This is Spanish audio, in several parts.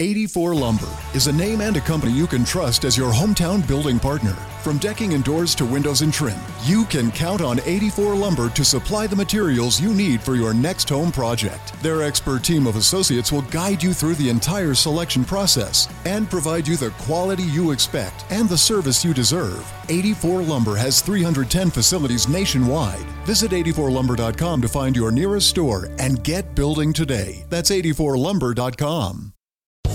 84 Lumber is a name and a company you can trust as your hometown building partner. From decking and doors to windows and trim, you can count on 84 Lumber to supply the materials you need for your next home project. Their expert team of associates will guide you through the entire selection process and provide you the quality you expect and the service you deserve. 84 Lumber has 310 facilities nationwide. Visit 84lumber.com to find your nearest store and get building today. That's 84lumber.com.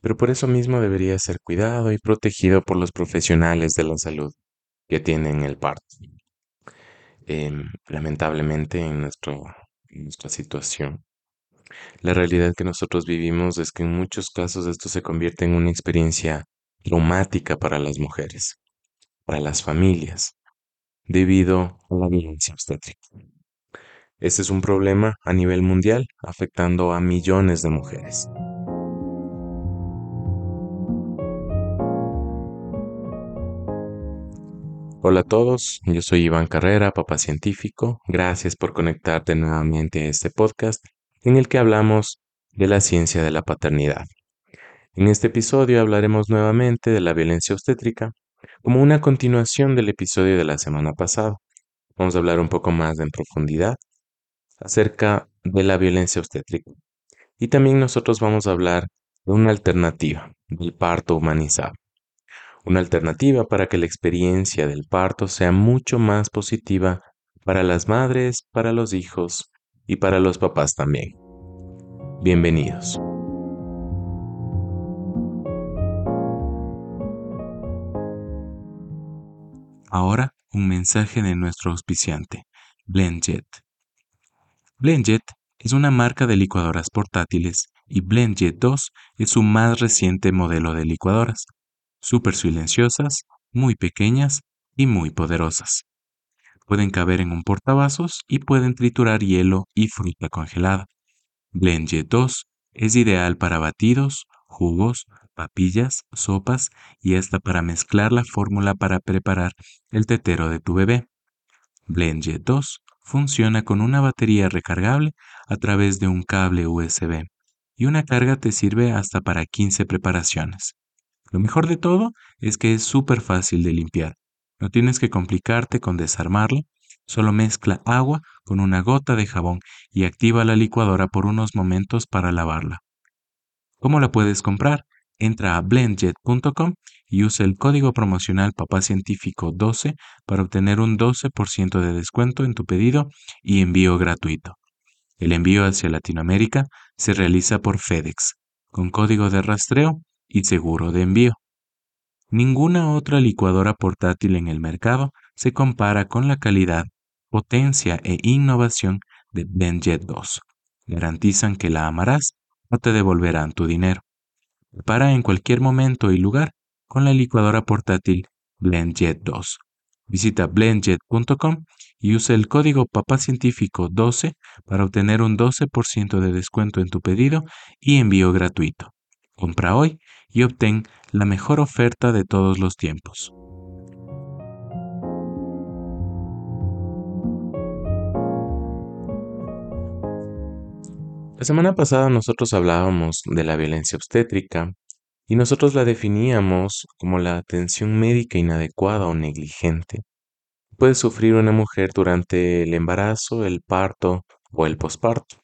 pero por eso mismo debería ser cuidado y protegido por los profesionales de la salud que tienen el parto. Em, lamentablemente en, en nuestra situación, la realidad que nosotros vivimos es que en muchos casos esto se convierte en una experiencia traumática para las mujeres, para las familias, debido a la violencia obstétrica. Este es un problema a nivel mundial afectando a millones de mujeres. Hola a todos, yo soy Iván Carrera, papá científico. Gracias por conectarte nuevamente a este podcast en el que hablamos de la ciencia de la paternidad. En este episodio hablaremos nuevamente de la violencia obstétrica como una continuación del episodio de la semana pasada. Vamos a hablar un poco más en profundidad acerca de la violencia obstétrica. Y también nosotros vamos a hablar de una alternativa del parto humanizado. Una alternativa para que la experiencia del parto sea mucho más positiva para las madres, para los hijos y para los papás también. Bienvenidos. Ahora un mensaje de nuestro auspiciante, BlendJet. BlendJet es una marca de licuadoras portátiles y BlendJet 2 es su más reciente modelo de licuadoras, súper silenciosas, muy pequeñas y muy poderosas. Pueden caber en un portavasos y pueden triturar hielo y fruta congelada. BlendJet 2 es ideal para batidos, jugos, papillas, sopas y hasta para mezclar la fórmula para preparar el tetero de tu bebé. BlendJet 2 funciona con una batería recargable a través de un cable USB y una carga te sirve hasta para 15 preparaciones. Lo mejor de todo es que es súper fácil de limpiar. No tienes que complicarte con desarmarlo, solo mezcla agua con una gota de jabón y activa la licuadora por unos momentos para lavarla. ¿Cómo la puedes comprar? Entra a blendjet.com y usa el código promocional papacientífico 12 para obtener un 12% de descuento en tu pedido y envío gratuito. El envío hacia Latinoamérica se realiza por FedEx, con código de rastreo y seguro de envío. Ninguna otra licuadora portátil en el mercado se compara con la calidad, potencia e innovación de BlendJet 2. Garantizan que la amarás o te devolverán tu dinero. Prepara en cualquier momento y lugar con la licuadora portátil BlendJet 2. Visita blendjet.com y usa el código papacientífico 12 para obtener un 12% de descuento en tu pedido y envío gratuito. Compra hoy y obtén la mejor oferta de todos los tiempos. La semana pasada nosotros hablábamos de la violencia obstétrica y nosotros la definíamos como la atención médica inadecuada o negligente. Puede sufrir una mujer durante el embarazo, el parto o el posparto.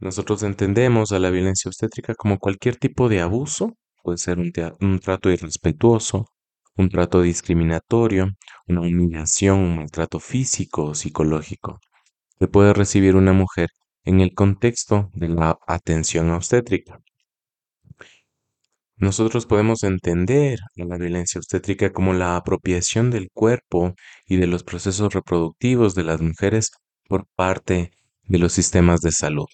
Nosotros entendemos a la violencia obstétrica como cualquier tipo de abuso, puede ser un, trato irrespetuoso, un trato discriminatorio, una humillación, un maltrato físico o psicológico que puede recibir una mujer en el contexto de la atención obstétrica. Nosotros podemos entender a la violencia obstétrica como la apropiación del cuerpo y de los procesos reproductivos de las mujeres por parte de los sistemas de salud.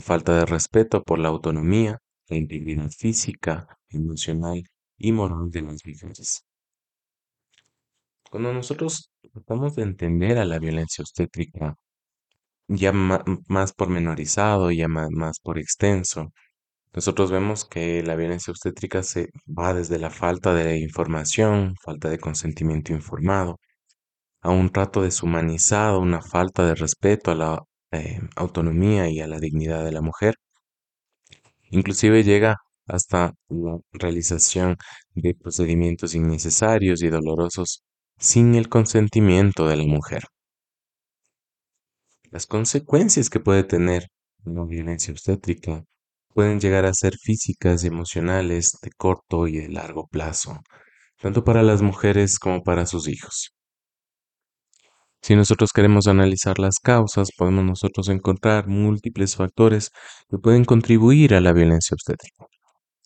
Falta de respeto por la autonomía, la integridad física, emocional y moral de las mujeres. Cuando nosotros tratamos de entender a la violencia obstétrica ya más pormenorizado, ya más por extenso, nosotros vemos que la violencia obstétrica se va desde la falta de información, falta de consentimiento informado, a un trato deshumanizado, una falta de respeto a la eh, autonomía y a la dignidad de la mujer. Inclusive llega hasta la realización de procedimientos innecesarios y dolorosos sin el consentimiento de la mujer. Las consecuencias que puede tener la violencia obstétrica pueden llegar a ser físicas y emocionales de corto y de largo plazo, tanto para las mujeres como para sus hijos. Si nosotros queremos analizar las causas, podemos nosotros encontrar múltiples factores que pueden contribuir a la violencia obstétrica.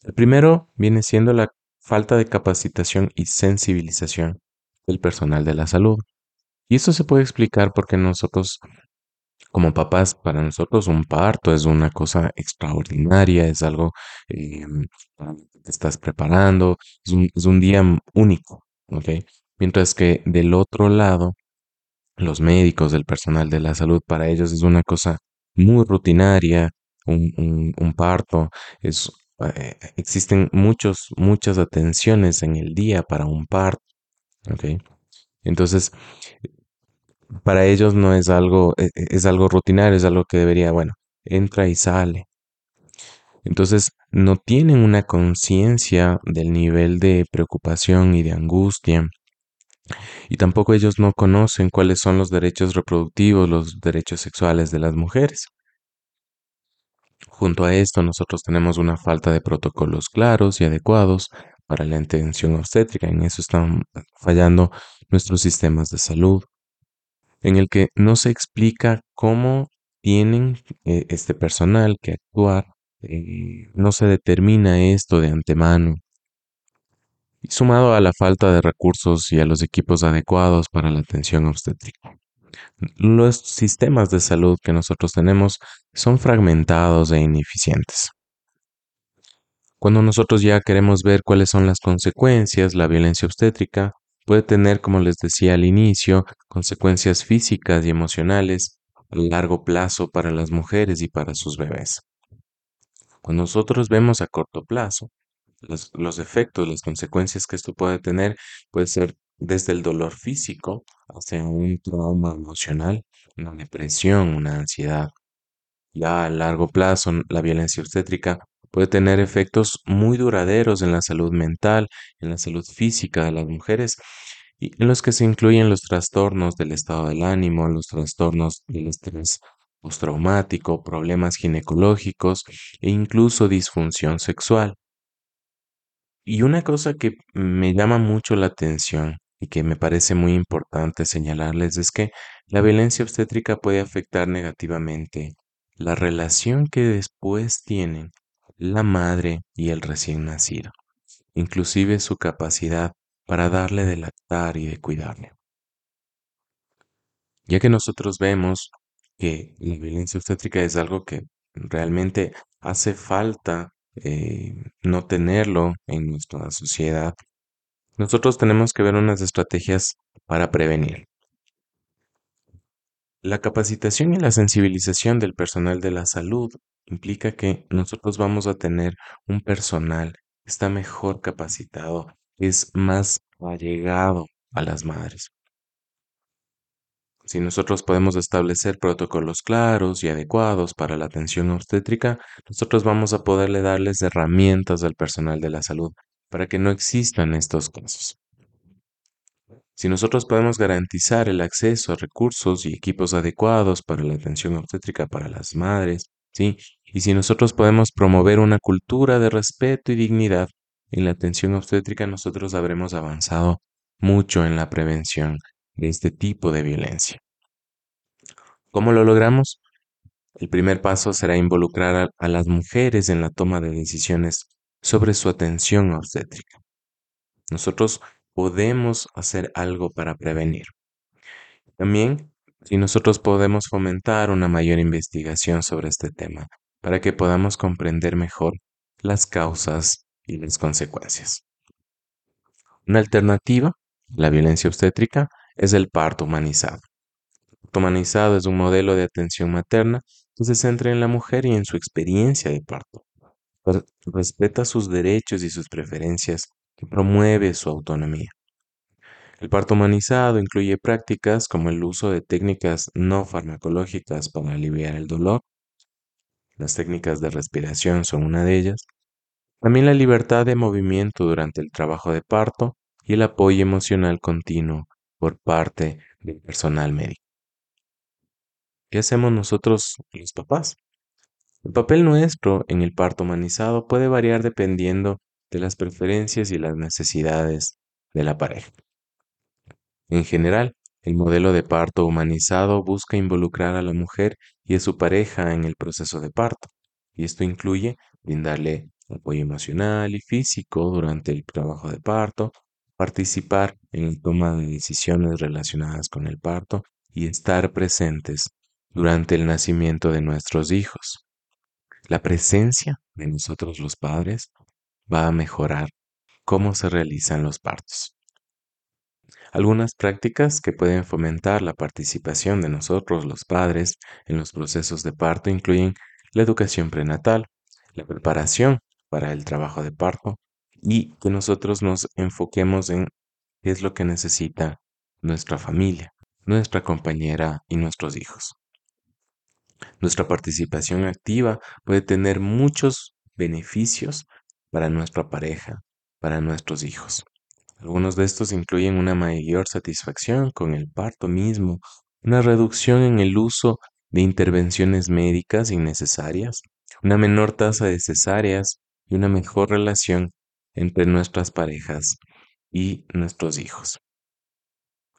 El primero viene siendo la falta de capacitación y sensibilización del personal de la salud. Y esto se puede explicar porque nosotros como papás, para nosotros un parto es una cosa extraordinaria, es algo eh, que te estás preparando, es un, día único, ¿ok? Mientras que del otro lado, los médicos, el personal de la salud, para ellos es una cosa muy rutinaria, un, parto, es, eh, existen muchos, muchas atenciones en el día para un parto. Entonces, para ellos no es algo, e, e, es, algo rutinario, es algo que debería, bueno, entra y sale. Entonces, no tienen una conciencia del nivel de preocupación y de angustia. Y tampoco ellos no conocen cuáles son los derechos reproductivos, los derechos sexuales de las mujeres. Junto a esto, nosotros tenemos una falta de protocolos claros y adecuados para la atención obstétrica. En eso están fallando nuestros sistemas de salud en el que no se explica cómo tienen eh, este personal que actuar, eh, no se determina esto de antemano. Sumado a la falta de recursos y a los equipos adecuados para la atención obstétrica. Los sistemas de salud que nosotros tenemos son fragmentados e ineficientes. Cuando nosotros ya queremos ver cuáles son las consecuencias, la violencia obstétrica puede tener, como les decía al inicio, consecuencias físicas y emocionales a largo plazo para las mujeres y para sus bebés. Cuando nosotros vemos a corto plazo, los, efectos, las consecuencias que esto puede tener, puede ser desde el dolor físico hasta un trauma emocional, una depresión, una ansiedad. Ya a largo plazo, la violencia obstétrica puede tener efectos muy duraderos en la salud mental, en la salud física de las mujeres, y en los que se incluyen los trastornos del estado del ánimo, los trastornos del estrés postraumático, problemas ginecológicos e incluso disfunción sexual. Y una cosa que me llama mucho la atención y que me parece muy importante señalarles es que la violencia obstétrica puede afectar negativamente la relación que después tienen la madre y el recién nacido, inclusive su capacidad para darle de lactar y de cuidarle. Ya que nosotros vemos que la violencia obstétrica es algo que realmente hace falta eh, no tenerlo en nuestra sociedad, nosotros tenemos que ver unas estrategias para prevenir. La capacitación y la sensibilización del personal de la salud implica que nosotros vamos a tener un personal que está mejor capacitado, es más allegado a las madres. Si nosotros podemos establecer protocolos claros y adecuados para la atención obstétrica, nosotros vamos a poderle darles herramientas al personal de la salud para que no existan estos casos. Si nosotros podemos garantizar el acceso a recursos y equipos adecuados para la atención obstétrica para las madres, ¿sí? Y si nosotros podemos promover una cultura de respeto y dignidad en la atención obstétrica, nosotros habremos avanzado mucho en la prevención de este tipo de violencia. ¿Cómo lo logramos? El primer paso será involucrar a, a las mujeres en la toma de decisiones sobre su atención obstétrica. Nosotros podemos hacer algo para prevenir. También si nosotros podemos fomentar una mayor investigación sobre este tema para que podamos comprender mejor las causas y las consecuencias. Una alternativa la violencia obstétrica es el parto humanizado. Parto humanizado es un modelo de atención materna que se centra en la mujer y en su experiencia de parto. Respeta sus derechos y sus preferencias, que promueve su autonomía. El parto humanizado incluye prácticas como el uso de técnicas no farmacológicas para aliviar el dolor. Las técnicas de respiración son una de ellas. También la libertad de movimiento durante el trabajo de parto y el apoyo emocional continuo por parte del personal médico. ¿Qué hacemos nosotros los papás? El papel nuestro en el parto humanizado puede variar dependiendo de las preferencias y las necesidades de la pareja. En general, el modelo de parto humanizado busca involucrar a la mujer y a su pareja en el proceso de parto, y esto incluye brindarle apoyo emocional y físico durante el trabajo de parto, participar en la toma de decisiones relacionadas con el parto y estar presentes durante el nacimiento de nuestros hijos. La presencia de nosotros los padres va a mejorar cómo se realizan los partos. Algunas prácticas que pueden fomentar la participación de nosotros los padres en los procesos de parto incluyen la educación prenatal, la preparación para el trabajo de parto, y que nosotros nos enfoquemos en qué es lo que necesita nuestra familia, nuestra compañera y nuestros hijos. Nuestra participación activa puede tener muchos beneficios para nuestra pareja, para nuestros hijos. Algunos de estos incluyen una mayor satisfacción con el parto mismo, una reducción en el uso de intervenciones médicas innecesarias, una menor tasa de cesáreas y una mejor relación entre nuestras parejas y nuestros hijos.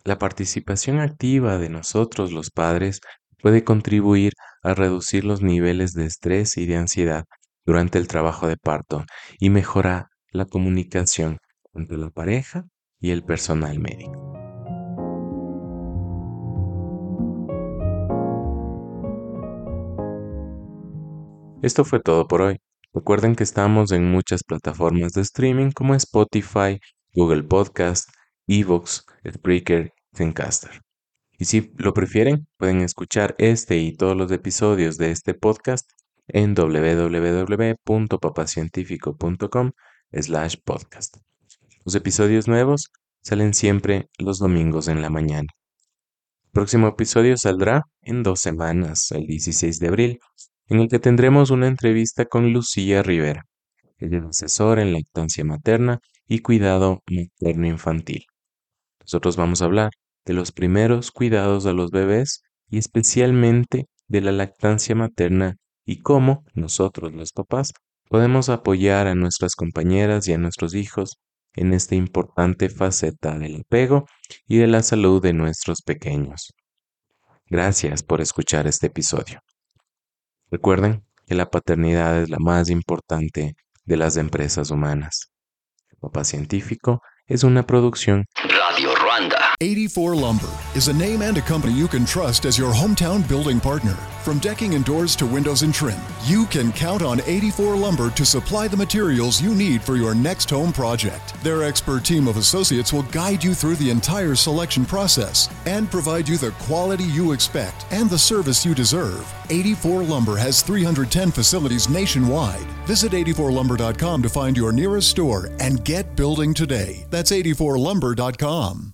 La participación activa de nosotros los padres puede contribuir a reducir los niveles de estrés y de ansiedad durante el trabajo de parto y mejorar la comunicación entre la pareja y el personal médico. Esto fue todo por hoy. Recuerden que estamos en muchas plataformas de streaming como Spotify, Google Podcast, Evox, Spreaker, Zencaster. Y si lo prefieren, pueden escuchar este y todos los episodios de este podcast en www.papacientifico.com slash podcast. Los episodios nuevos salen siempre los domingos en la mañana. El próximo episodio saldrá en dos semanas, el 16 de abril, en el que tendremos una entrevista con Lucía Rivera. Ella es asesora en lactancia materna y cuidado materno-infantil. Nosotros vamos a hablar de los primeros cuidados a los bebés y especialmente de la lactancia materna y cómo nosotros los papás podemos apoyar a nuestras compañeras y a nuestros hijos en esta importante faceta del apego y de la salud de nuestros pequeños. Gracias por escuchar este episodio. Recuerden que la paternidad es la más importante de las empresas humanas. Papá Científico es una producción Radio Ruanda. 84 Lumber is a name and a company you can trust as your hometown building partner. From decking and doors to windows and trim, you can count on 84 Lumber to supply the materials you need for your next home project. Their expert team of associates will guide you through the entire selection process and provide you the quality you expect and the service you deserve. 84 Lumber has 310 facilities nationwide. Visit 84lumber.com to find your nearest store and get building today. That's 84lumber.com.